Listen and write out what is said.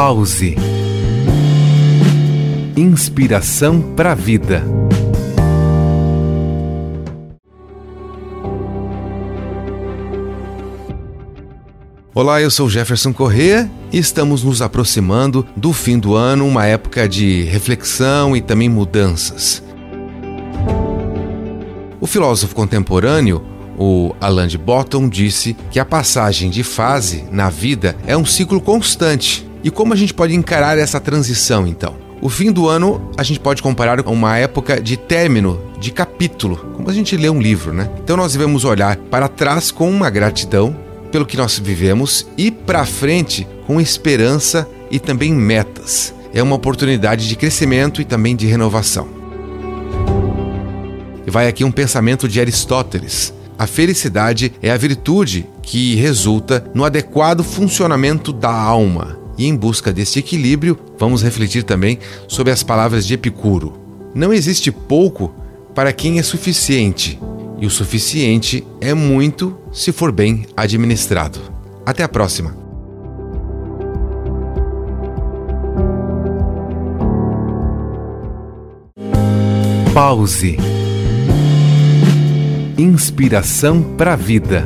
Pause. Inspiração para a vida. Olá, eu sou Jefferson Corrêa e estamos nos aproximando do fim do ano, uma época de reflexão e também mudanças. O filósofo contemporâneo, o Alain de Botton, disse que a passagem de fase na vida é um ciclo constante. E como a gente pode encarar essa transição então? O fim do ano a gente pode comparar com uma época de término, de capítulo, como a gente lê um livro, né? Então nós devemos olhar para trás com uma gratidão pelo que nós vivemos e para frente com esperança e também metas. É uma oportunidade de crescimento e também de renovação. E vai aqui um pensamento de Aristóteles. A felicidade é a virtude que resulta no adequado funcionamento da alma. E em busca desse equilíbrio, vamos refletir também sobre as palavras de Epicuro. Não existe pouco para quem é suficiente, e o suficiente é muito se for bem administrado. Até a próxima! Pause Inspiração para a vida.